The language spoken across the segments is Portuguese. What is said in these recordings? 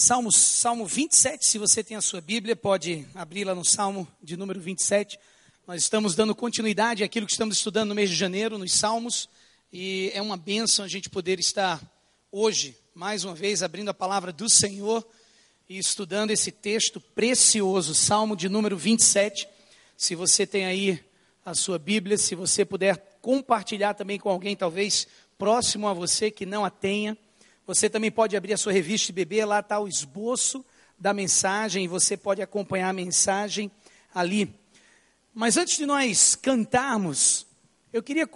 Salmo, Salmo 27, se você tem a sua Bíblia, pode abri-la no Salmo de número 27. Nós estamos dando continuidade àquilo que estamos estudando no mês de janeiro, nos Salmos, e é uma bênção a gente poder estar hoje, mais uma vez, abrindo a palavra do Senhor e estudando esse texto precioso, Salmo de número 27. Se você tem aí a sua Bíblia, se você puder compartilhar também com alguém, talvez próximo a você que não a tenha. Você também pode abrir a sua revista e beber, lá está o esboço da mensagem, e você pode acompanhar a mensagem ali. Mas antes de nós cantarmos, eu queria,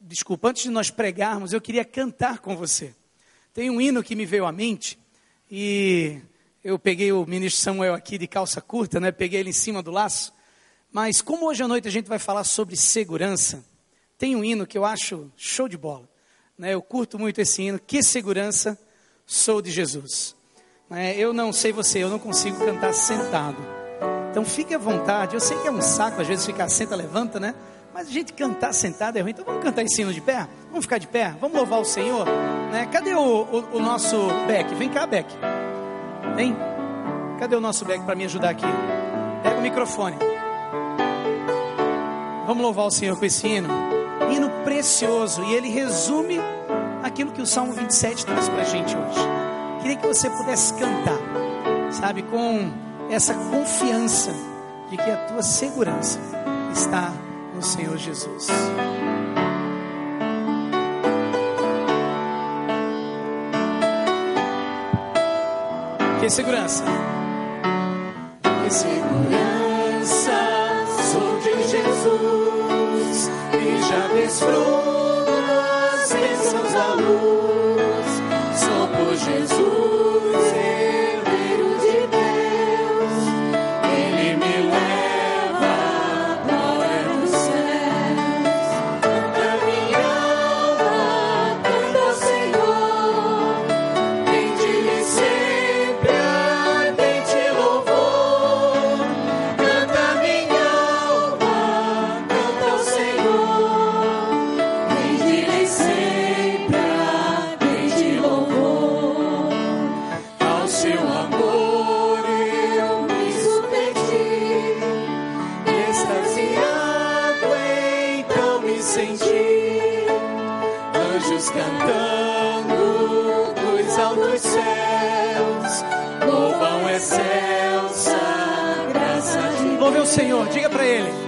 desculpa, antes de nós pregarmos, eu queria cantar com você. Tem um hino que me veio à mente, e eu peguei o ministro Samuel aqui de calça curta, né? Peguei ele em cima do laço. Mas como hoje à noite a gente vai falar sobre segurança, tem um hino que eu acho show de bola. Né? Eu curto muito esse hino. Que segurança sou de Jesus. Né? Eu não sei você, eu não consigo cantar sentado. Então fique à vontade. Eu sei que é um saco às vezes ficar senta, levanta, né? Mas a gente cantar sentado é ruim. Então vamos cantar esse hino de pé? Vamos ficar de pé? Vamos louvar o Senhor? Né? Cadê o, o, o nosso Beck? Vem cá, Beck. Vem. Cadê o nosso Beck para me ajudar aqui? Pega o microfone. Vamos louvar o Senhor com esse hino hino precioso e ele resume aquilo que o Salmo 27 traz para a gente hoje. Queria que você pudesse cantar, sabe, com essa confiança de que a tua segurança está no Senhor Jesus. Que segurança? Que segurança desfruto as bênçãos da luz. Só por Jesus, herdeiro Senhor, diga para ele.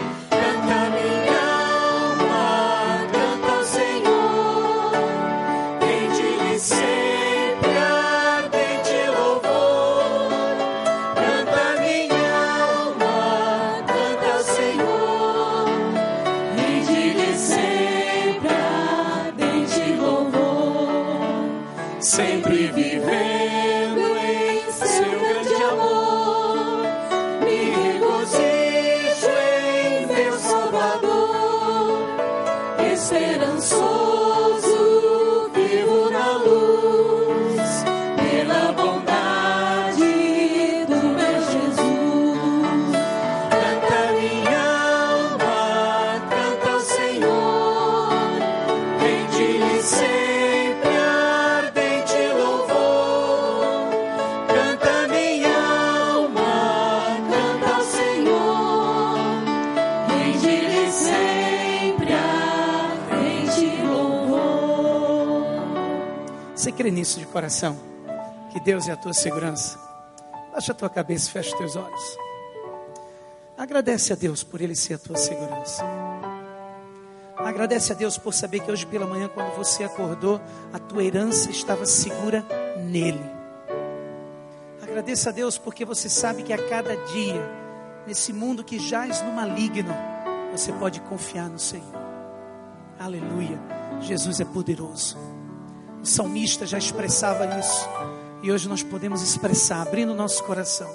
Coração? Que Deus é a tua segurança? Baixa a tua cabeça e fecha os teus olhos. Agradece a Deus por Ele ser a tua segurança. Agradece a Deus por saber que hoje pela manhã, quando você acordou, a tua herança estava segura nele. Agradeça a Deus porque você sabe que a cada dia, nesse mundo que jaz no maligno, você pode confiar no Senhor. Aleluia. Jesus é poderoso. O salmista já expressava isso. E hoje nós podemos expressar, abrindo nosso coração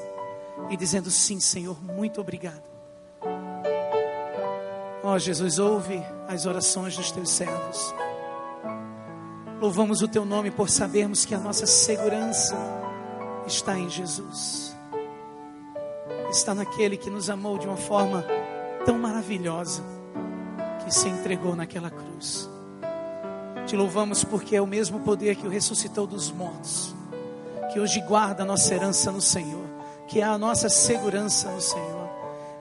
e dizendo: Sim, Senhor, muito obrigado. Ó oh, Jesus, ouve as orações dos teus servos. Louvamos o teu nome por sabermos que a nossa segurança está em Jesus. Está naquele que nos amou de uma forma tão maravilhosa que se entregou naquela cruz. Te louvamos porque é o mesmo poder que o ressuscitou dos mortos, que hoje guarda a nossa herança no Senhor, que é a nossa segurança no Senhor.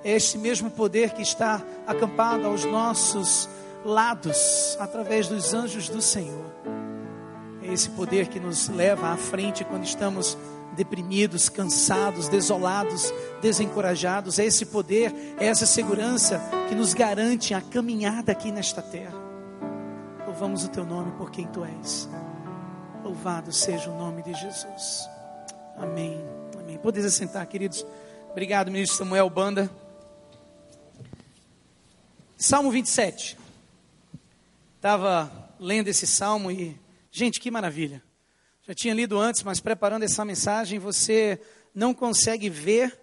É este mesmo poder que está acampado aos nossos lados, através dos anjos do Senhor. É esse poder que nos leva à frente quando estamos deprimidos, cansados, desolados, desencorajados. É esse poder, é essa segurança que nos garante a caminhada aqui nesta terra. Louvamos o teu nome por quem tu és. Louvado seja o nome de Jesus. Amém. Amém. Podeis assentar, queridos. Obrigado, ministro Samuel Banda. Salmo 27. Estava lendo esse salmo e, gente, que maravilha. Já tinha lido antes, mas preparando essa mensagem, você não consegue ver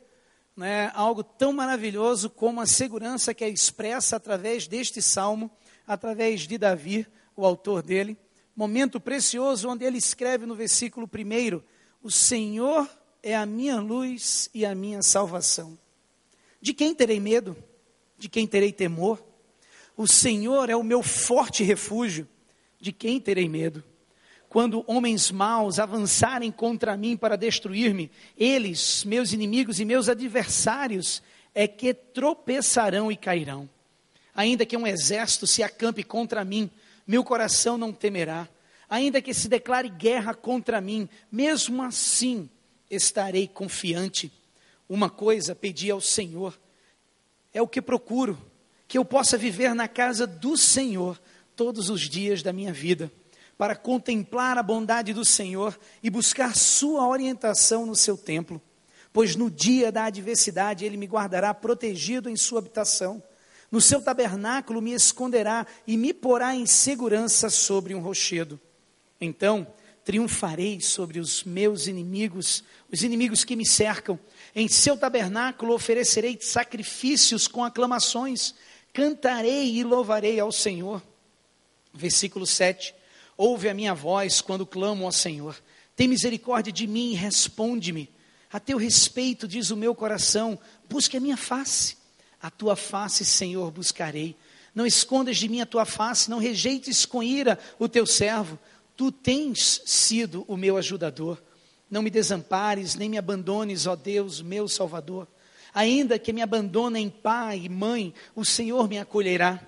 né, algo tão maravilhoso como a segurança que é expressa através deste salmo, através de Davi, o autor dele. Momento precioso onde ele escreve no versículo 1: O Senhor é a minha luz e a minha salvação. De quem terei medo? De quem terei temor? O Senhor é o meu forte refúgio. De quem terei medo? quando homens maus avançarem contra mim para destruir-me, eles, meus inimigos e meus adversários, é que tropeçarão e cairão. Ainda que um exército se acampe contra mim, meu coração não temerá. Ainda que se declare guerra contra mim, mesmo assim estarei confiante. Uma coisa pedi ao Senhor, é o que procuro, que eu possa viver na casa do Senhor todos os dias da minha vida para contemplar a bondade do Senhor e buscar sua orientação no seu templo. Pois no dia da adversidade ele me guardará protegido em sua habitação. No seu tabernáculo me esconderá e me porá em segurança sobre um rochedo. Então triunfarei sobre os meus inimigos, os inimigos que me cercam. Em seu tabernáculo oferecerei sacrifícios com aclamações, cantarei e louvarei ao Senhor. Versículo 7. Ouve a minha voz quando clamo ao Senhor. Tem misericórdia de mim e responde-me. A teu respeito, diz o meu coração, busque a minha face. A tua face, Senhor, buscarei. Não escondas de mim a tua face, não rejeites com ira o teu servo. Tu tens sido o meu ajudador. Não me desampares, nem me abandones, ó Deus, meu Salvador. Ainda que me abandonem pai e mãe, o Senhor me acolherá.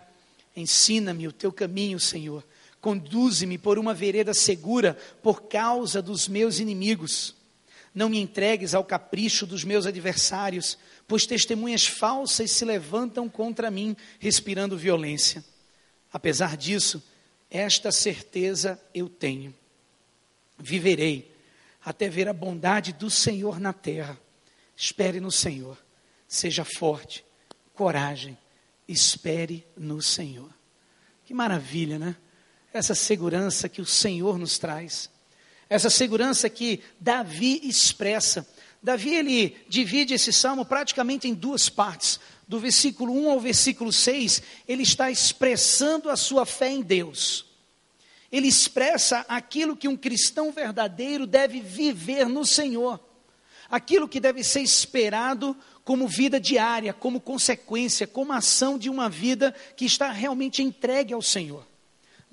Ensina-me o teu caminho, Senhor Conduze-me por uma vereda segura por causa dos meus inimigos. Não me entregues ao capricho dos meus adversários, pois testemunhas falsas se levantam contra mim, respirando violência. Apesar disso, esta certeza eu tenho: viverei até ver a bondade do Senhor na terra. Espere no Senhor, seja forte, coragem, espere no Senhor. Que maravilha, né? essa segurança que o Senhor nos traz, essa segurança que Davi expressa. Davi ele divide esse salmo praticamente em duas partes. Do versículo 1 ao versículo 6, ele está expressando a sua fé em Deus. Ele expressa aquilo que um cristão verdadeiro deve viver no Senhor. Aquilo que deve ser esperado como vida diária, como consequência, como ação de uma vida que está realmente entregue ao Senhor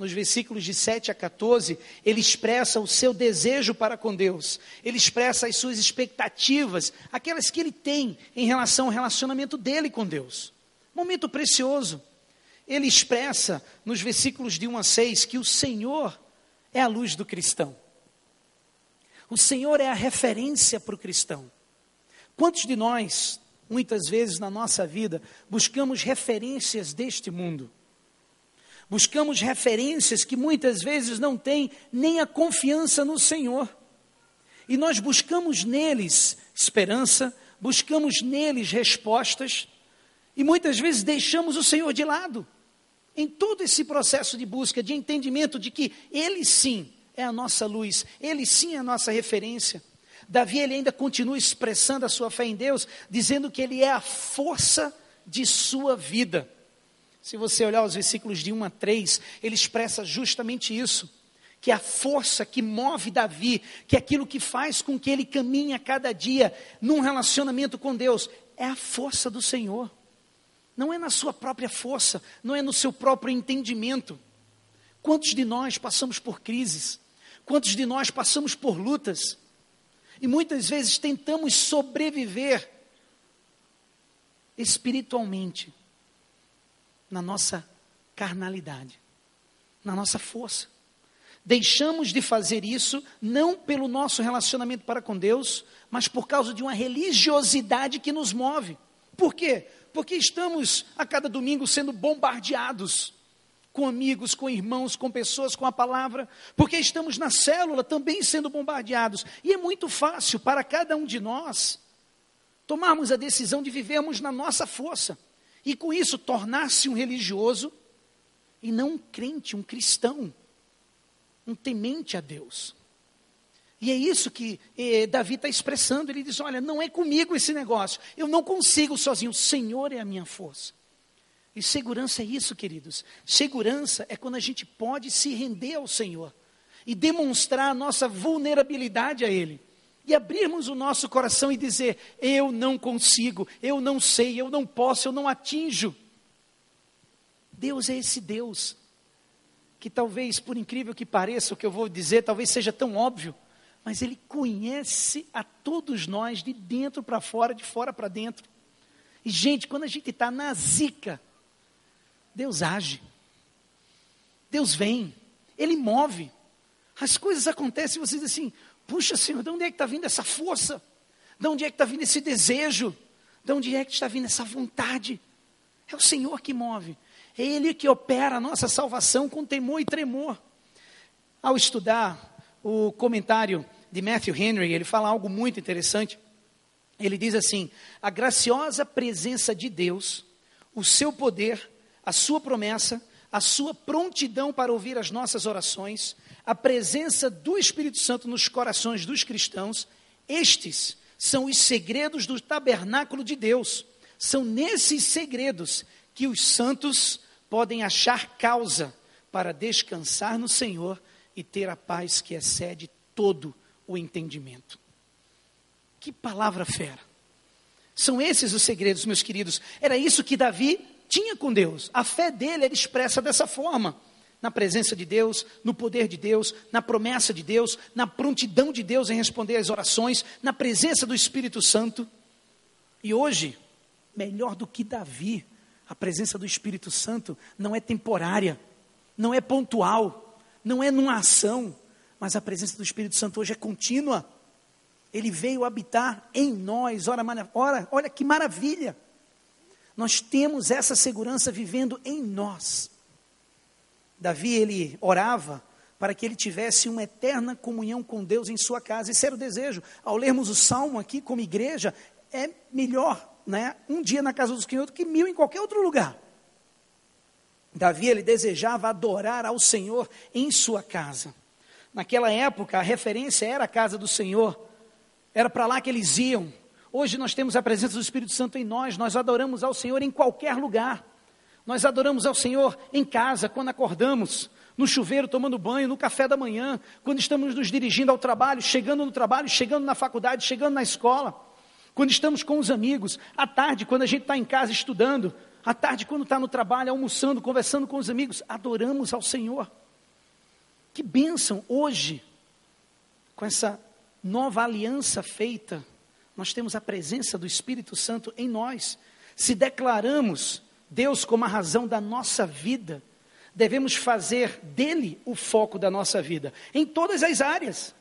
nos versículos de 7 a 14, ele expressa o seu desejo para com Deus, ele expressa as suas expectativas, aquelas que ele tem em relação ao relacionamento dele com Deus. Momento precioso. Ele expressa nos versículos de 1 a 6 que o Senhor é a luz do cristão. O Senhor é a referência para o cristão. Quantos de nós, muitas vezes na nossa vida, buscamos referências deste mundo? Buscamos referências que muitas vezes não têm nem a confiança no Senhor. E nós buscamos neles esperança, buscamos neles respostas, e muitas vezes deixamos o Senhor de lado. Em todo esse processo de busca, de entendimento de que Ele sim é a nossa luz, Ele sim é a nossa referência. Davi ele ainda continua expressando a sua fé em Deus, dizendo que Ele é a força de sua vida. Se você olhar os versículos de 1 a 3, ele expressa justamente isso. Que a força que move Davi, que é aquilo que faz com que ele caminhe a cada dia num relacionamento com Deus, é a força do Senhor. Não é na sua própria força, não é no seu próprio entendimento. Quantos de nós passamos por crises? Quantos de nós passamos por lutas? E muitas vezes tentamos sobreviver espiritualmente na nossa carnalidade, na nossa força. Deixamos de fazer isso não pelo nosso relacionamento para com Deus, mas por causa de uma religiosidade que nos move. Por quê? Porque estamos a cada domingo sendo bombardeados com amigos, com irmãos, com pessoas, com a palavra, porque estamos na célula também sendo bombardeados. E é muito fácil para cada um de nós tomarmos a decisão de vivermos na nossa força e com isso tornar-se um religioso e não um crente, um cristão um temente a Deus. E é isso que eh, Davi está expressando. Ele diz: Olha, não é comigo esse negócio. Eu não consigo sozinho. O Senhor é a minha força. E segurança é isso, queridos. Segurança é quando a gente pode se render ao Senhor e demonstrar a nossa vulnerabilidade a Ele. E abrirmos o nosso coração e dizer: Eu não consigo, eu não sei, eu não posso, eu não atinjo. Deus é esse Deus que talvez, por incrível que pareça, o que eu vou dizer talvez seja tão óbvio, mas Ele conhece a todos nós de dentro para fora, de fora para dentro. E, gente, quando a gente está na zica, Deus age, Deus vem, Ele move, as coisas acontecem e você diz assim: puxa, Senhor, de onde é que está vindo essa força? De onde é que está vindo esse desejo? De onde é que está vindo essa vontade? É o Senhor que move. É Ele que opera a nossa salvação com temor e tremor. Ao estudar o comentário de Matthew Henry, ele fala algo muito interessante. Ele diz assim: a graciosa presença de Deus, o seu poder, a sua promessa, a sua prontidão para ouvir as nossas orações, a presença do Espírito Santo nos corações dos cristãos, estes são os segredos do tabernáculo de Deus. São nesses segredos que os santos podem achar causa para descansar no Senhor e ter a paz que excede todo o entendimento. Que palavra fera! São esses os segredos, meus queridos. Era isso que Davi tinha com Deus. A fé dele era expressa dessa forma. Na presença de Deus, no poder de Deus, na promessa de Deus, na prontidão de Deus em responder às orações, na presença do Espírito Santo. E hoje, melhor do que Davi, a presença do Espírito Santo não é temporária, não é pontual, não é numa ação, mas a presença do Espírito Santo hoje é contínua. Ele veio habitar em nós. Ora, ora, olha que maravilha! Nós temos essa segurança vivendo em nós. Davi, ele orava para que ele tivesse uma eterna comunhão com Deus em sua casa. Esse era o desejo. Ao lermos o salmo aqui como igreja, é melhor né, um dia na casa do Senhor do que mil em qualquer outro lugar. Davi, ele desejava adorar ao Senhor em sua casa. Naquela época, a referência era a casa do Senhor, era para lá que eles iam. Hoje nós temos a presença do Espírito Santo em nós, nós adoramos ao Senhor em qualquer lugar. Nós adoramos ao Senhor em casa, quando acordamos, no chuveiro, tomando banho, no café da manhã, quando estamos nos dirigindo ao trabalho, chegando no trabalho, chegando na faculdade, chegando na escola quando estamos com os amigos, à tarde, quando a gente está em casa estudando, à tarde, quando está no trabalho, almoçando, conversando com os amigos, adoramos ao Senhor. Que bênção hoje, com essa nova aliança feita, nós temos a presença do Espírito Santo em nós. Se declaramos Deus como a razão da nossa vida, devemos fazer dele o foco da nossa vida, em todas as áreas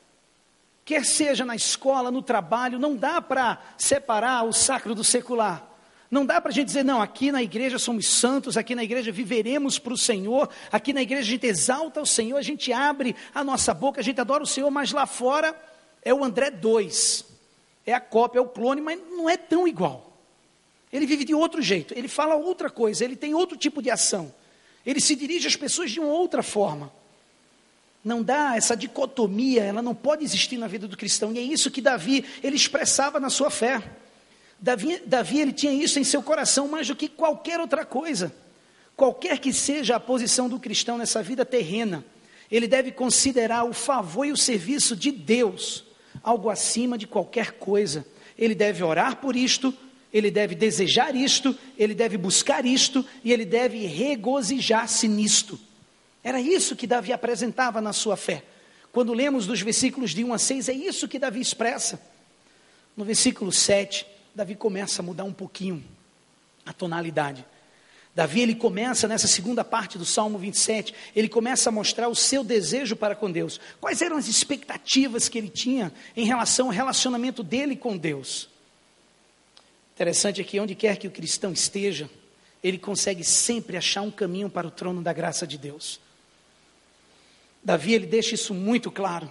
quer seja na escola, no trabalho, não dá para separar o sacro do secular. Não dá para a gente dizer, não, aqui na igreja somos santos, aqui na igreja viveremos para o Senhor, aqui na igreja a gente exalta o Senhor, a gente abre a nossa boca, a gente adora o Senhor, mas lá fora é o André 2, é a cópia, é o clone, mas não é tão igual. Ele vive de outro jeito, ele fala outra coisa, ele tem outro tipo de ação, ele se dirige às pessoas de uma outra forma. Não dá essa dicotomia, ela não pode existir na vida do cristão. E é isso que Davi, ele expressava na sua fé. Davi, Davi, ele tinha isso em seu coração mais do que qualquer outra coisa. Qualquer que seja a posição do cristão nessa vida terrena, ele deve considerar o favor e o serviço de Deus algo acima de qualquer coisa. Ele deve orar por isto, ele deve desejar isto, ele deve buscar isto e ele deve regozijar-se nisto. Era isso que Davi apresentava na sua fé. Quando lemos dos versículos de 1 a 6, é isso que Davi expressa. No versículo 7, Davi começa a mudar um pouquinho a tonalidade. Davi ele começa nessa segunda parte do Salmo 27, ele começa a mostrar o seu desejo para com Deus. Quais eram as expectativas que ele tinha em relação ao relacionamento dele com Deus? Interessante é que onde quer que o cristão esteja, ele consegue sempre achar um caminho para o trono da graça de Deus. Davi ele deixa isso muito claro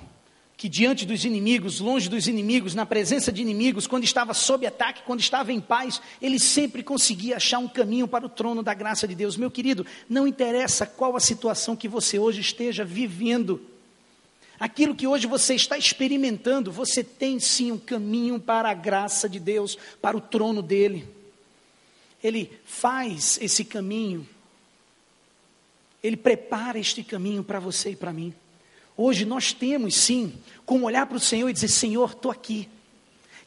que diante dos inimigos, longe dos inimigos, na presença de inimigos, quando estava sob ataque, quando estava em paz, ele sempre conseguia achar um caminho para o trono da graça de Deus. Meu querido, não interessa qual a situação que você hoje esteja vivendo, aquilo que hoje você está experimentando, você tem sim um caminho para a graça de Deus, para o trono dele. Ele faz esse caminho, ele prepara este caminho para você e para mim. Hoje nós temos sim como olhar para o Senhor e dizer: Senhor, estou aqui.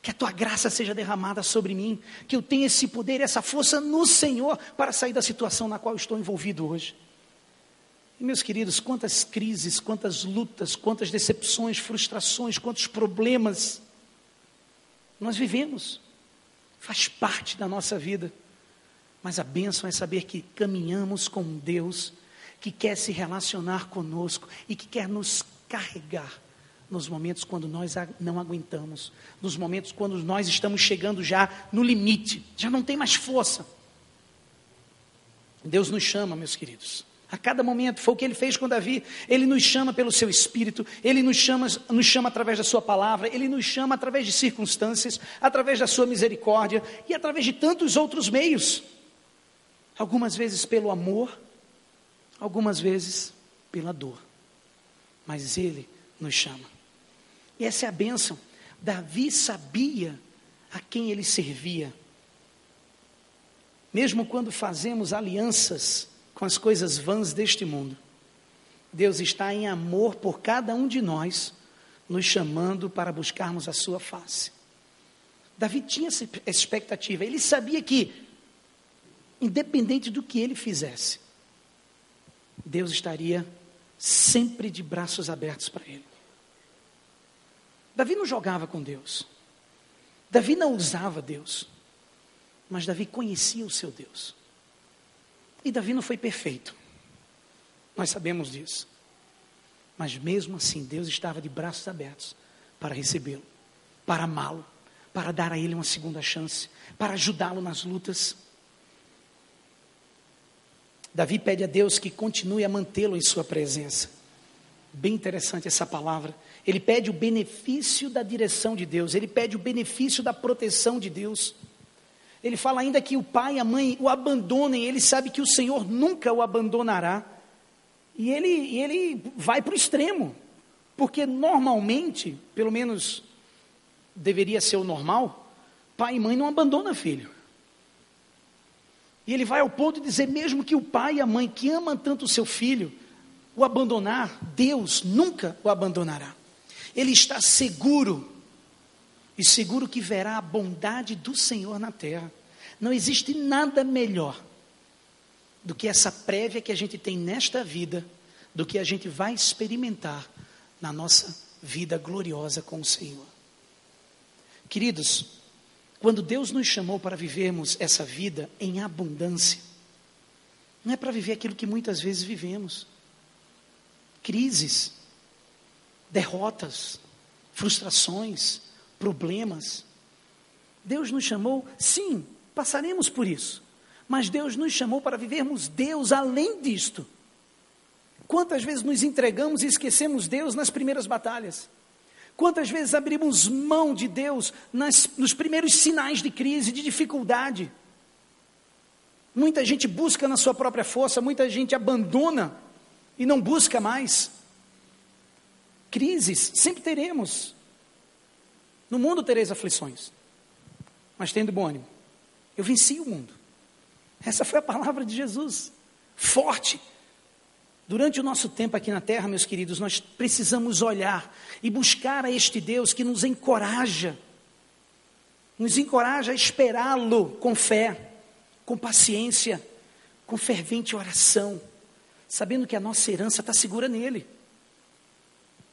Que a tua graça seja derramada sobre mim, que eu tenha esse poder, essa força no Senhor para sair da situação na qual estou envolvido hoje. E meus queridos, quantas crises, quantas lutas, quantas decepções, frustrações, quantos problemas nós vivemos, faz parte da nossa vida. Mas a bênção é saber que caminhamos com Deus que quer se relacionar conosco e que quer nos carregar nos momentos quando nós não aguentamos, nos momentos quando nós estamos chegando já no limite, já não tem mais força. Deus nos chama, meus queridos. A cada momento, foi o que ele fez com Davi. Ele nos chama pelo seu espírito, ele nos chama, nos chama através da sua palavra, ele nos chama através de circunstâncias, através da sua misericórdia e através de tantos outros meios. Algumas vezes pelo amor, algumas vezes pela dor, mas Ele nos chama. E essa é a bênção. Davi sabia a quem ele servia. Mesmo quando fazemos alianças com as coisas vãs deste mundo, Deus está em amor por cada um de nós, nos chamando para buscarmos a sua face. Davi tinha essa expectativa, ele sabia que, independente do que ele fizesse, Deus estaria sempre de braços abertos para ele. Davi não jogava com Deus. Davi não usava Deus. Mas Davi conhecia o seu Deus. E Davi não foi perfeito. Nós sabemos disso. Mas mesmo assim, Deus estava de braços abertos para recebê-lo, para amá-lo, para dar a ele uma segunda chance, para ajudá-lo nas lutas. Davi pede a Deus que continue a mantê-lo em sua presença. Bem interessante essa palavra. Ele pede o benefício da direção de Deus, ele pede o benefício da proteção de Deus. Ele fala ainda que o pai e a mãe o abandonem, ele sabe que o Senhor nunca o abandonará. E ele, ele vai para o extremo, porque normalmente, pelo menos deveria ser o normal, pai e mãe não abandonam filho. E ele vai ao ponto de dizer: mesmo que o pai e a mãe que amam tanto o seu filho o abandonar, Deus nunca o abandonará. Ele está seguro, e seguro que verá a bondade do Senhor na terra. Não existe nada melhor do que essa prévia que a gente tem nesta vida, do que a gente vai experimentar na nossa vida gloriosa com o Senhor. Queridos, quando Deus nos chamou para vivermos essa vida em abundância, não é para viver aquilo que muitas vezes vivemos crises, derrotas, frustrações, problemas. Deus nos chamou, sim, passaremos por isso, mas Deus nos chamou para vivermos Deus além disto. Quantas vezes nos entregamos e esquecemos Deus nas primeiras batalhas? Quantas vezes abrimos mão de Deus nas, nos primeiros sinais de crise, de dificuldade? Muita gente busca na sua própria força, muita gente abandona e não busca mais. Crises sempre teremos. No mundo tereis aflições, mas tendo bom ânimo. Eu venci o mundo. Essa foi a palavra de Jesus. Forte, Durante o nosso tempo aqui na terra, meus queridos, nós precisamos olhar e buscar a este Deus que nos encoraja, nos encoraja a esperá-lo com fé, com paciência, com fervente oração, sabendo que a nossa herança está segura nele.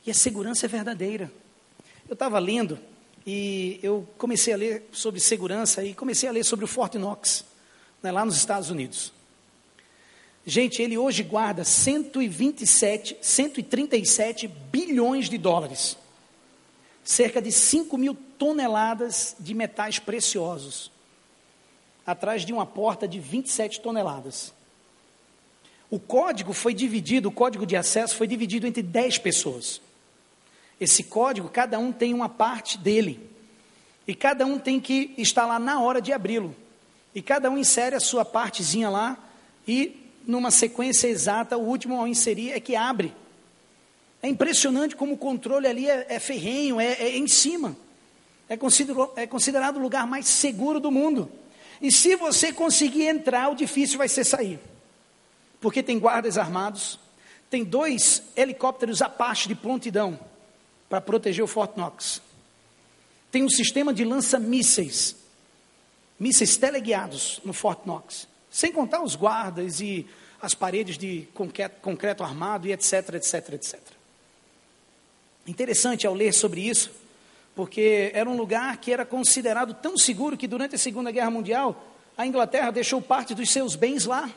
E a segurança é verdadeira. Eu estava lendo e eu comecei a ler sobre segurança e comecei a ler sobre o Fort Knox, né, lá nos Estados Unidos. Gente, ele hoje guarda 127, 137 bilhões de dólares, cerca de 5 mil toneladas de metais preciosos, atrás de uma porta de 27 toneladas. O código foi dividido, o código de acesso foi dividido entre 10 pessoas. Esse código, cada um tem uma parte dele. E cada um tem que estar lá na hora de abri-lo. E cada um insere a sua partezinha lá e numa sequência exata, o último a inserir é que abre. É impressionante como o controle ali é, é ferrenho, é, é, em cima. É, é considerado o lugar mais seguro do mundo. E se você conseguir entrar, o difícil vai ser sair. Porque tem guardas armados, tem dois helicópteros Apache de prontidão para proteger o Fort Knox. Tem um sistema de lança-mísseis, mísseis teleguiados no Fort Knox. Sem contar os guardas e as paredes de concreto, concreto armado e etc, etc, etc. Interessante ao ler sobre isso, porque era um lugar que era considerado tão seguro que durante a Segunda Guerra Mundial a Inglaterra deixou parte dos seus bens lá.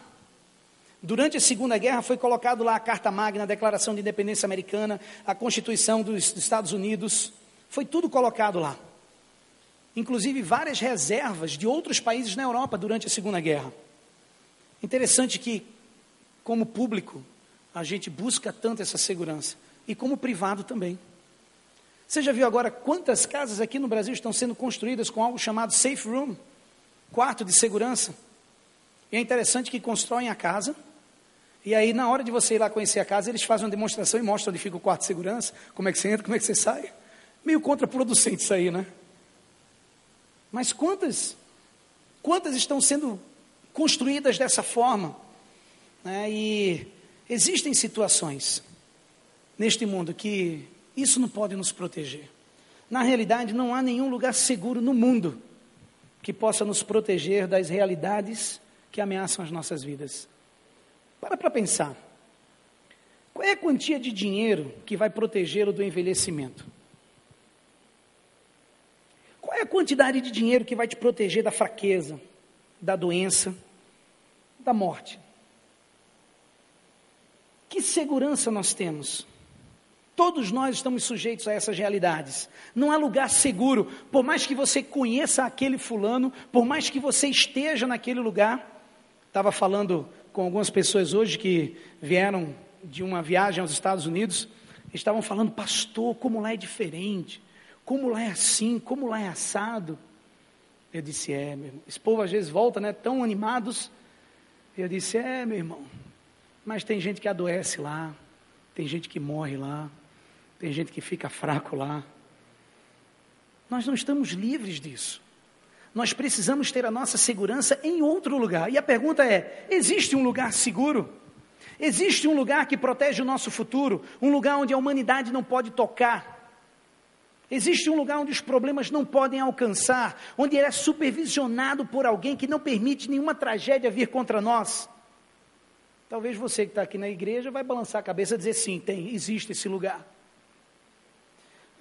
Durante a Segunda Guerra foi colocado lá a Carta Magna, a Declaração de Independência Americana, a Constituição dos, dos Estados Unidos, foi tudo colocado lá. Inclusive várias reservas de outros países na Europa durante a Segunda Guerra. Interessante que, como público, a gente busca tanto essa segurança, e como privado também. Você já viu agora quantas casas aqui no Brasil estão sendo construídas com algo chamado safe room quarto de segurança? E é interessante que constroem a casa e aí, na hora de você ir lá conhecer a casa, eles fazem uma demonstração e mostram onde fica o quarto de segurança, como é que você entra, como é que você sai. Meio contraproducente isso aí, né? Mas quantas, quantas estão sendo construídas dessa forma? Né? E existem situações neste mundo que isso não pode nos proteger. Na realidade, não há nenhum lugar seguro no mundo que possa nos proteger das realidades que ameaçam as nossas vidas. Para para pensar. Qual é a quantia de dinheiro que vai protegê-lo do envelhecimento? Qual é a quantidade de dinheiro que vai te proteger da fraqueza, da doença, da morte? Que segurança nós temos? Todos nós estamos sujeitos a essas realidades. Não há lugar seguro, por mais que você conheça aquele fulano, por mais que você esteja naquele lugar. Estava falando com algumas pessoas hoje que vieram de uma viagem aos Estados Unidos, estavam falando, pastor, como lá é diferente, como lá é assim, como lá é assado. Eu disse, é, meu irmão. Esse povo às vezes volta, né, tão animados. Eu disse, é, meu irmão, mas tem gente que adoece lá, tem gente que morre lá, tem gente que fica fraco lá. Nós não estamos livres disso nós precisamos ter a nossa segurança em outro lugar. E a pergunta é: existe um lugar seguro? Existe um lugar que protege o nosso futuro? Um lugar onde a humanidade não pode tocar? Existe um lugar onde os problemas não podem alcançar? Onde ele é supervisionado por alguém que não permite nenhuma tragédia vir contra nós? Talvez você que está aqui na igreja vai balançar a cabeça e dizer sim, tem, existe esse lugar.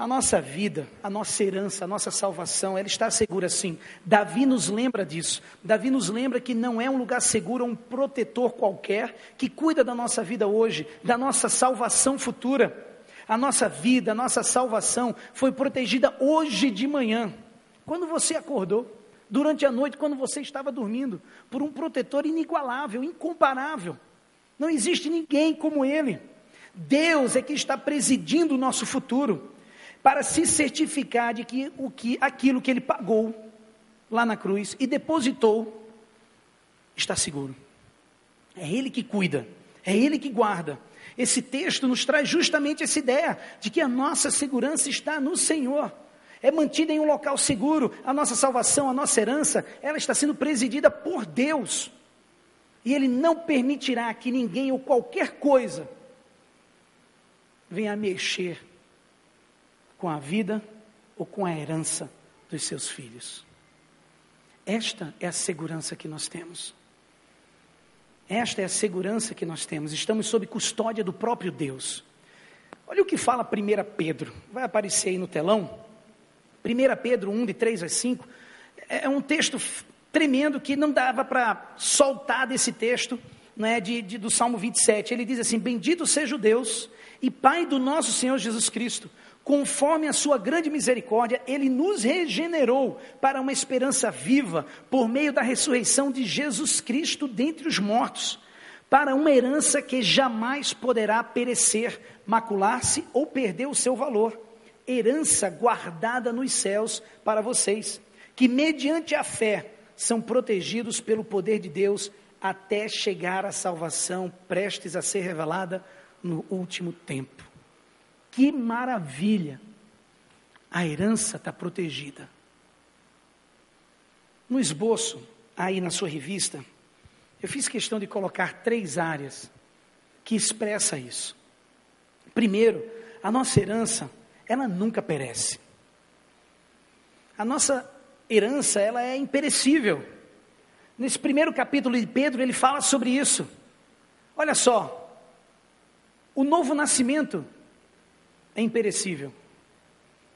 A nossa vida, a nossa herança, a nossa salvação, ela está segura sim. Davi nos lembra disso. Davi nos lembra que não é um lugar seguro, um protetor qualquer que cuida da nossa vida hoje, da nossa salvação futura. A nossa vida, a nossa salvação foi protegida hoje de manhã. Quando você acordou, durante a noite, quando você estava dormindo, por um protetor inigualável, incomparável. Não existe ninguém como ele. Deus é que está presidindo o nosso futuro para se certificar de que, o que aquilo que ele pagou lá na cruz e depositou está seguro. É ele que cuida, é ele que guarda. Esse texto nos traz justamente essa ideia de que a nossa segurança está no Senhor. É mantida em um local seguro, a nossa salvação, a nossa herança, ela está sendo presidida por Deus. E Ele não permitirá que ninguém ou qualquer coisa venha mexer com a vida ou com a herança dos seus filhos. Esta é a segurança que nós temos. Esta é a segurança que nós temos. Estamos sob custódia do próprio Deus. Olha o que fala 1 Pedro. Vai aparecer aí no telão. 1 Pedro 1, de 3 a 5, é um texto tremendo que não dava para soltar desse texto né, de, de, do Salmo 27. Ele diz assim: Bendito seja o Deus e Pai do nosso Senhor Jesus Cristo. Conforme a sua grande misericórdia, ele nos regenerou para uma esperança viva por meio da ressurreição de Jesus Cristo dentre os mortos, para uma herança que jamais poderá perecer, macular-se ou perder o seu valor. Herança guardada nos céus para vocês, que mediante a fé são protegidos pelo poder de Deus até chegar à salvação prestes a ser revelada no último tempo. Que maravilha! A herança está protegida. No esboço, aí na sua revista, eu fiz questão de colocar três áreas que expressa isso. Primeiro, a nossa herança, ela nunca perece. A nossa herança, ela é imperecível. Nesse primeiro capítulo de Pedro, ele fala sobre isso. Olha só, o novo nascimento é imperecível.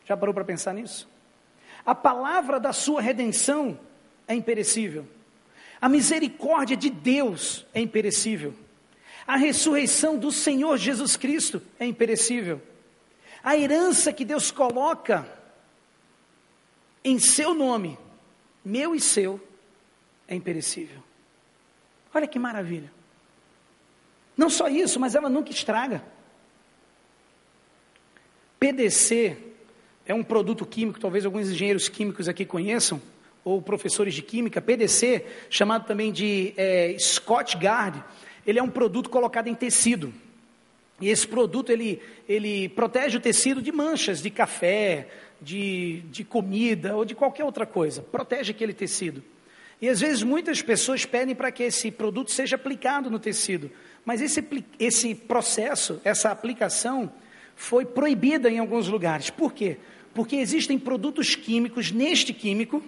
Já parou para pensar nisso? A palavra da sua redenção é imperecível. A misericórdia de Deus é imperecível. A ressurreição do Senhor Jesus Cristo é imperecível. A herança que Deus coloca em seu nome, meu e seu, é imperecível. Olha que maravilha. Não só isso, mas ela nunca estraga. PDC é um produto químico, talvez alguns engenheiros químicos aqui conheçam, ou professores de química. PDC, chamado também de é, Scott Guard, ele é um produto colocado em tecido. E esse produto ele, ele protege o tecido de manchas de café, de, de comida ou de qualquer outra coisa. Protege aquele tecido. E às vezes muitas pessoas pedem para que esse produto seja aplicado no tecido, mas esse, esse processo, essa aplicação, foi proibida em alguns lugares. Por quê? Porque existem produtos químicos neste químico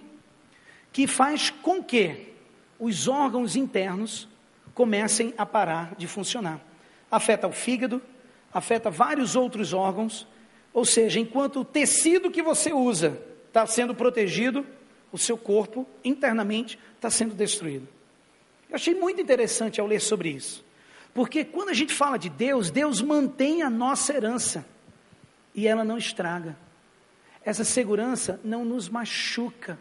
que faz com que os órgãos internos comecem a parar de funcionar. Afeta o fígado, afeta vários outros órgãos, ou seja, enquanto o tecido que você usa está sendo protegido, o seu corpo internamente está sendo destruído. Eu achei muito interessante ao ler sobre isso, porque quando a gente fala de Deus, Deus mantém a nossa herança e ela não estraga. Essa segurança não nos machuca,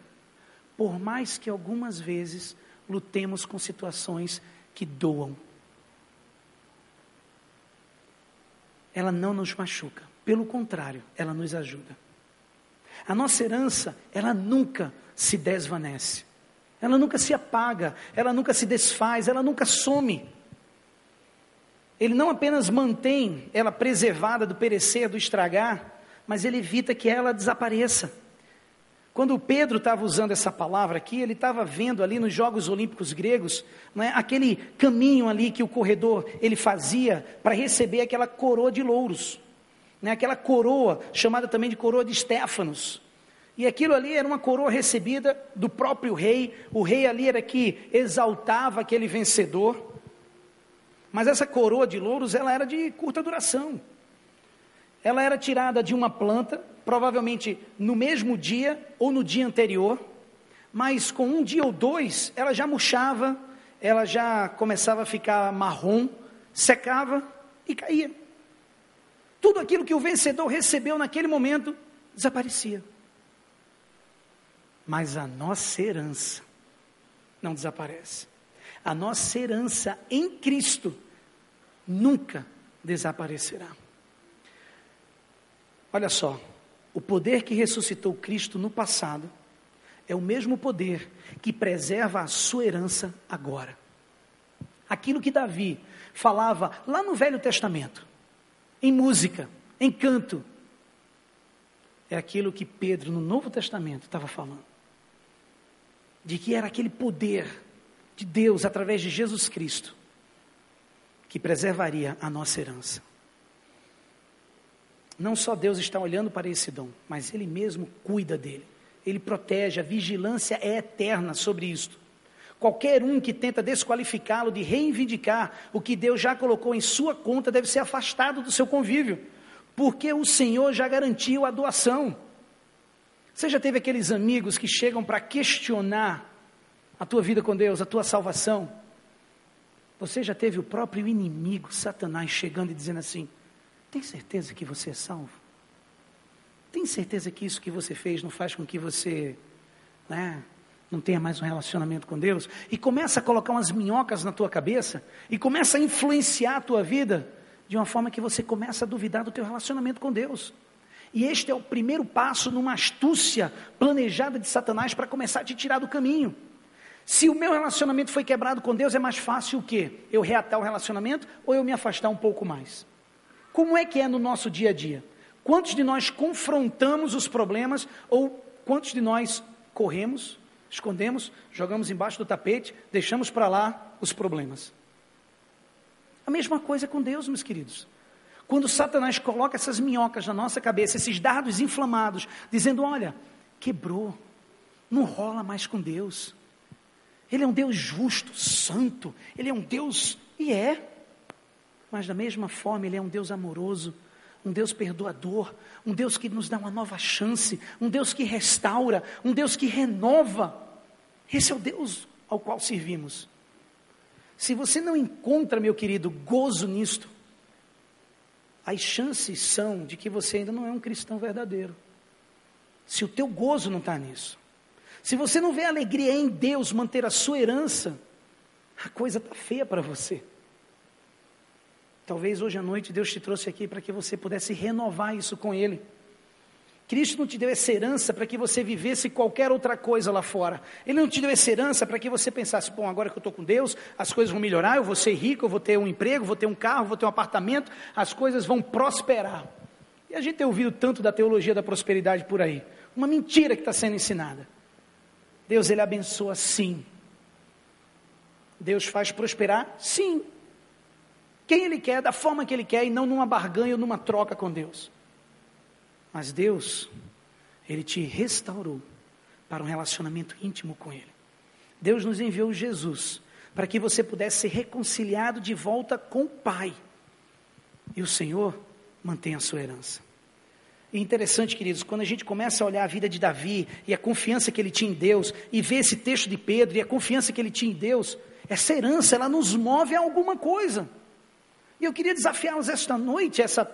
por mais que algumas vezes lutemos com situações que doam. Ela não nos machuca, pelo contrário, ela nos ajuda. A nossa herança, ela nunca se desvanece. Ela nunca se apaga, ela nunca se desfaz, ela nunca some. Ele não apenas mantém ela preservada do perecer, do estragar, mas ele evita que ela desapareça. Quando Pedro estava usando essa palavra aqui, ele estava vendo ali nos Jogos Olímpicos gregos, é, aquele caminho ali que o corredor ele fazia para receber aquela coroa de louros, né, aquela coroa chamada também de coroa de Stefanos. E aquilo ali era uma coroa recebida do próprio rei. O rei ali era que exaltava aquele vencedor. Mas essa coroa de louros, ela era de curta duração. Ela era tirada de uma planta, provavelmente no mesmo dia ou no dia anterior, mas com um dia ou dois, ela já murchava, ela já começava a ficar marrom, secava e caía. Tudo aquilo que o vencedor recebeu naquele momento desaparecia. Mas a nossa herança não desaparece. A nossa herança em Cristo nunca desaparecerá. Olha só, o poder que ressuscitou Cristo no passado é o mesmo poder que preserva a sua herança agora. Aquilo que Davi falava lá no Velho Testamento, em música, em canto, é aquilo que Pedro no Novo Testamento estava falando de que era aquele poder de Deus através de Jesus Cristo que preservaria a nossa herança. Não só Deus está olhando para esse dom, mas Ele mesmo cuida dele. Ele protege, a vigilância é eterna sobre isto. Qualquer um que tenta desqualificá-lo de reivindicar o que Deus já colocou em sua conta deve ser afastado do seu convívio, porque o Senhor já garantiu a doação. Você já teve aqueles amigos que chegam para questionar a tua vida com Deus, a tua salvação? Você já teve o próprio inimigo, Satanás, chegando e dizendo assim: tem certeza que você é salvo? Tem certeza que isso que você fez não faz com que você né, não tenha mais um relacionamento com Deus? E começa a colocar umas minhocas na tua cabeça e começa a influenciar a tua vida de uma forma que você começa a duvidar do teu relacionamento com Deus. E este é o primeiro passo numa astúcia planejada de Satanás para começar a te tirar do caminho. Se o meu relacionamento foi quebrado com Deus, é mais fácil o quê? Eu reatar o relacionamento ou eu me afastar um pouco mais? Como é que é no nosso dia a dia? Quantos de nós confrontamos os problemas ou quantos de nós corremos, escondemos, jogamos embaixo do tapete, deixamos para lá os problemas? A mesma coisa com Deus, meus queridos. Quando Satanás coloca essas minhocas na nossa cabeça, esses dardos inflamados, dizendo: olha, quebrou, não rola mais com Deus. Ele é um Deus justo, santo, Ele é um Deus, e é, mas da mesma forma, Ele é um Deus amoroso, um Deus perdoador, um Deus que nos dá uma nova chance, um Deus que restaura, um Deus que renova. Esse é o Deus ao qual servimos. Se você não encontra, meu querido, gozo nisto, as chances são de que você ainda não é um cristão verdadeiro. Se o teu gozo não está nisso. Se você não vê alegria em Deus manter a sua herança, a coisa está feia para você. Talvez hoje à noite Deus te trouxe aqui para que você pudesse renovar isso com Ele. Cristo não te deu essa herança para que você vivesse qualquer outra coisa lá fora. Ele não te deu essa herança para que você pensasse, bom, agora que eu estou com Deus, as coisas vão melhorar, eu vou ser rico, eu vou ter um emprego, vou ter um carro, vou ter um apartamento, as coisas vão prosperar. E a gente tem ouvido tanto da teologia da prosperidade por aí. Uma mentira que está sendo ensinada. Deus ele abençoa sim. Deus faz prosperar sim. Quem ele quer, da forma que ele quer e não numa barganha ou numa troca com Deus. Mas Deus, ele te restaurou para um relacionamento íntimo com ele. Deus nos enviou Jesus para que você pudesse ser reconciliado de volta com o Pai. E o Senhor mantém a sua herança. E interessante, queridos, quando a gente começa a olhar a vida de Davi e a confiança que ele tinha em Deus, e ver esse texto de Pedro e a confiança que ele tinha em Deus, essa herança, ela nos move a alguma coisa. E eu queria desafiá-los esta noite, essa,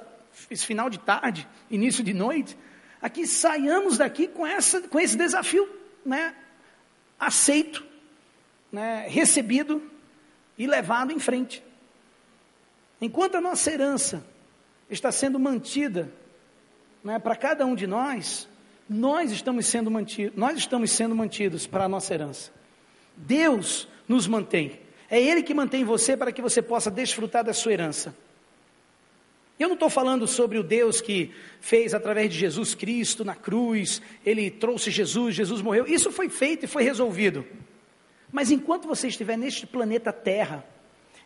esse final de tarde, início de noite, a que saiamos daqui com, essa, com esse desafio né, aceito, né, recebido e levado em frente. Enquanto a nossa herança está sendo mantida né, para cada um de nós, nós estamos sendo mantidos, nós estamos sendo mantidos para a nossa herança. Deus nos mantém. É Ele que mantém você para que você possa desfrutar da sua herança. Eu não estou falando sobre o Deus que fez através de Jesus Cristo na cruz, Ele trouxe Jesus, Jesus morreu. Isso foi feito e foi resolvido. Mas enquanto você estiver neste planeta Terra,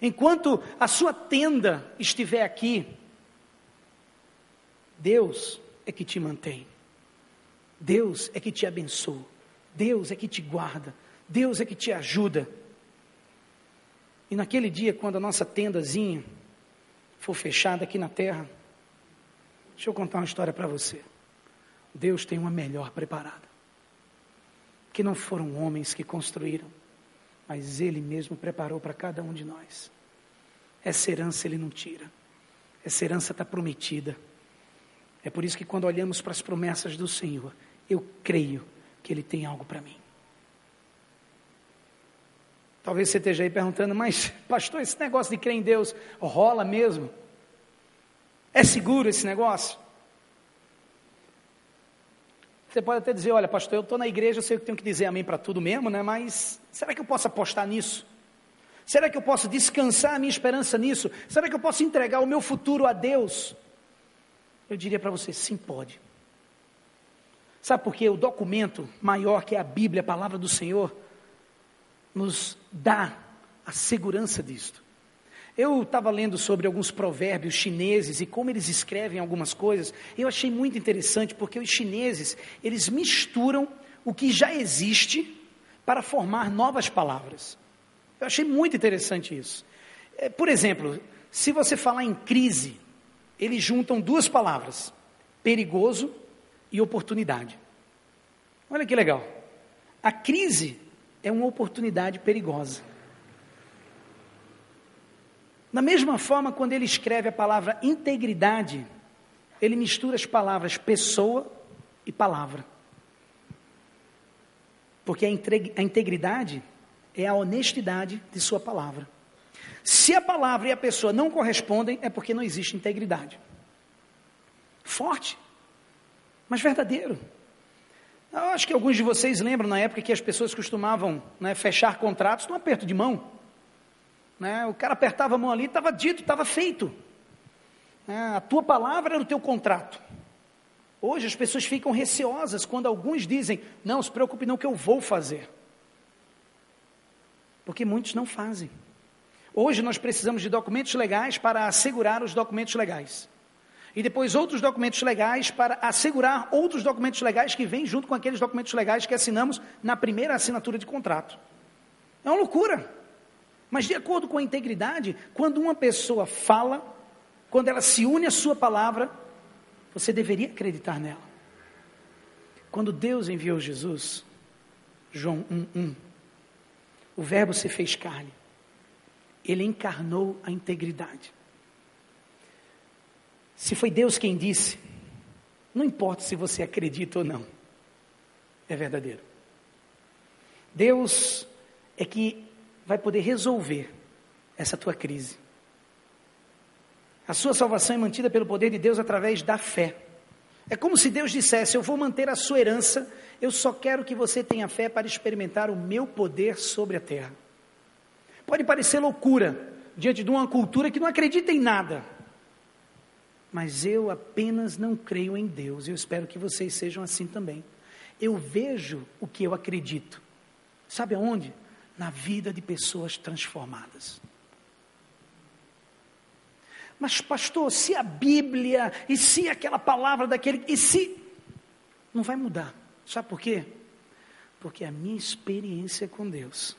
enquanto a sua tenda estiver aqui, Deus é que te mantém. Deus é que te abençoa. Deus é que te guarda. Deus é que te ajuda. E naquele dia, quando a nossa tendazinha for fechada aqui na terra, deixa eu contar uma história para você. Deus tem uma melhor preparada. Que não foram homens que construíram, mas Ele mesmo preparou para cada um de nós. Essa herança Ele não tira. Essa herança está prometida. É por isso que quando olhamos para as promessas do Senhor, eu creio que Ele tem algo para mim. Talvez você esteja aí perguntando, mas pastor, esse negócio de crer em Deus rola mesmo? É seguro esse negócio? Você pode até dizer, olha, pastor, eu estou na igreja, eu sei que tenho que dizer amém para tudo mesmo, né? Mas será que eu posso apostar nisso? Será que eu posso descansar a minha esperança nisso? Será que eu posso entregar o meu futuro a Deus? Eu diria para você, sim, pode. Sabe por quê? O documento maior que é a Bíblia, a palavra do Senhor, nos dá a segurança disto. Eu estava lendo sobre alguns provérbios chineses e como eles escrevem algumas coisas. Eu achei muito interessante porque os chineses, eles misturam o que já existe para formar novas palavras. Eu achei muito interessante isso. É, por exemplo, se você falar em crise, eles juntam duas palavras: perigoso e oportunidade. Olha que legal. A crise é uma oportunidade perigosa. Da mesma forma, quando ele escreve a palavra integridade, ele mistura as palavras pessoa e palavra. Porque a integridade é a honestidade de sua palavra. Se a palavra e a pessoa não correspondem, é porque não existe integridade. Forte, mas verdadeiro. Eu acho que alguns de vocês lembram na época que as pessoas costumavam né, fechar contratos num aperto de mão. Né? O cara apertava a mão ali, estava dito, estava feito. Né? A tua palavra era o teu contrato. Hoje as pessoas ficam receosas quando alguns dizem: Não, se preocupe, não, que eu vou fazer. Porque muitos não fazem. Hoje nós precisamos de documentos legais para assegurar os documentos legais e depois outros documentos legais para assegurar outros documentos legais que vêm junto com aqueles documentos legais que assinamos na primeira assinatura de contrato. É uma loucura. Mas de acordo com a integridade, quando uma pessoa fala, quando ela se une à sua palavra, você deveria acreditar nela. Quando Deus enviou Jesus, João 1:1, o verbo se fez carne. Ele encarnou a integridade. Se foi Deus quem disse, não importa se você acredita ou não, é verdadeiro. Deus é que vai poder resolver essa tua crise. A sua salvação é mantida pelo poder de Deus através da fé. É como se Deus dissesse: Eu vou manter a sua herança, eu só quero que você tenha fé para experimentar o meu poder sobre a terra. Pode parecer loucura diante de uma cultura que não acredita em nada mas eu apenas não creio em Deus. Eu espero que vocês sejam assim também. Eu vejo o que eu acredito. Sabe aonde? Na vida de pessoas transformadas. Mas, pastor, se a Bíblia, e se aquela palavra daquele, e se. Não vai mudar. Sabe por quê? Porque a minha experiência com Deus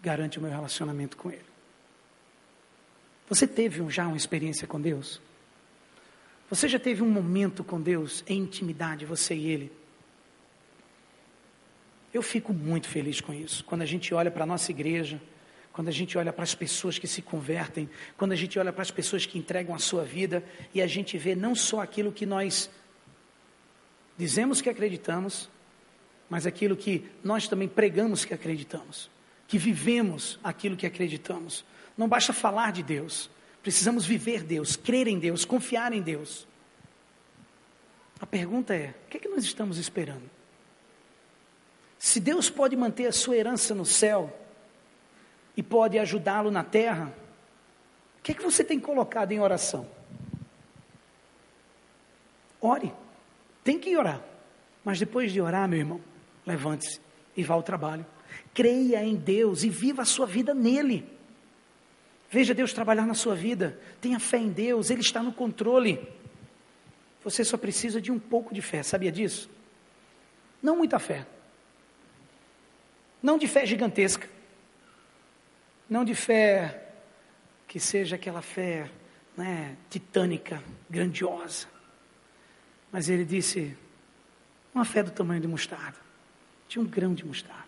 garante o meu relacionamento com Ele. Você teve já uma experiência com Deus? Você já teve um momento com Deus em intimidade, você e Ele? Eu fico muito feliz com isso. Quando a gente olha para a nossa igreja, quando a gente olha para as pessoas que se convertem, quando a gente olha para as pessoas que entregam a sua vida e a gente vê não só aquilo que nós dizemos que acreditamos, mas aquilo que nós também pregamos que acreditamos, que vivemos aquilo que acreditamos. Não basta falar de Deus, Precisamos viver Deus, crer em Deus, confiar em Deus. A pergunta é: o que é que nós estamos esperando? Se Deus pode manter a sua herança no céu e pode ajudá-lo na terra, o que é que você tem colocado em oração? Ore, tem que orar, mas depois de orar, meu irmão, levante-se e vá ao trabalho. Creia em Deus e viva a sua vida nele. Veja Deus trabalhar na sua vida. Tenha fé em Deus, Ele está no controle. Você só precisa de um pouco de fé, sabia disso? Não muita fé. Não de fé gigantesca. Não de fé que seja aquela fé né, titânica, grandiosa. Mas ele disse: uma fé do tamanho de mostarda, de um grão de mostarda.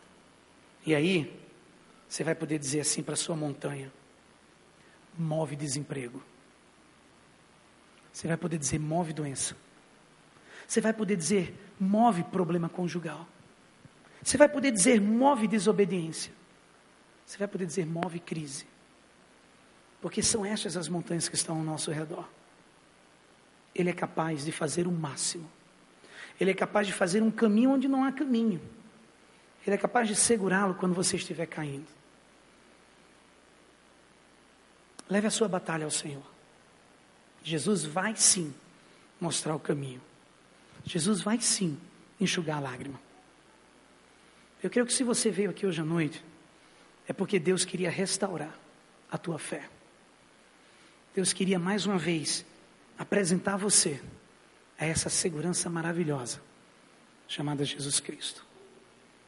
E aí, você vai poder dizer assim para sua montanha: move desemprego. Você vai poder dizer move doença. Você vai poder dizer move problema conjugal. Você vai poder dizer move desobediência. Você vai poder dizer move crise. Porque são estas as montanhas que estão ao nosso redor. Ele é capaz de fazer o máximo. Ele é capaz de fazer um caminho onde não há caminho. Ele é capaz de segurá-lo quando você estiver caindo. Leve a sua batalha ao Senhor. Jesus vai sim mostrar o caminho. Jesus vai sim enxugar a lágrima. Eu creio que se você veio aqui hoje à noite, é porque Deus queria restaurar a tua fé. Deus queria mais uma vez apresentar você a essa segurança maravilhosa chamada Jesus Cristo.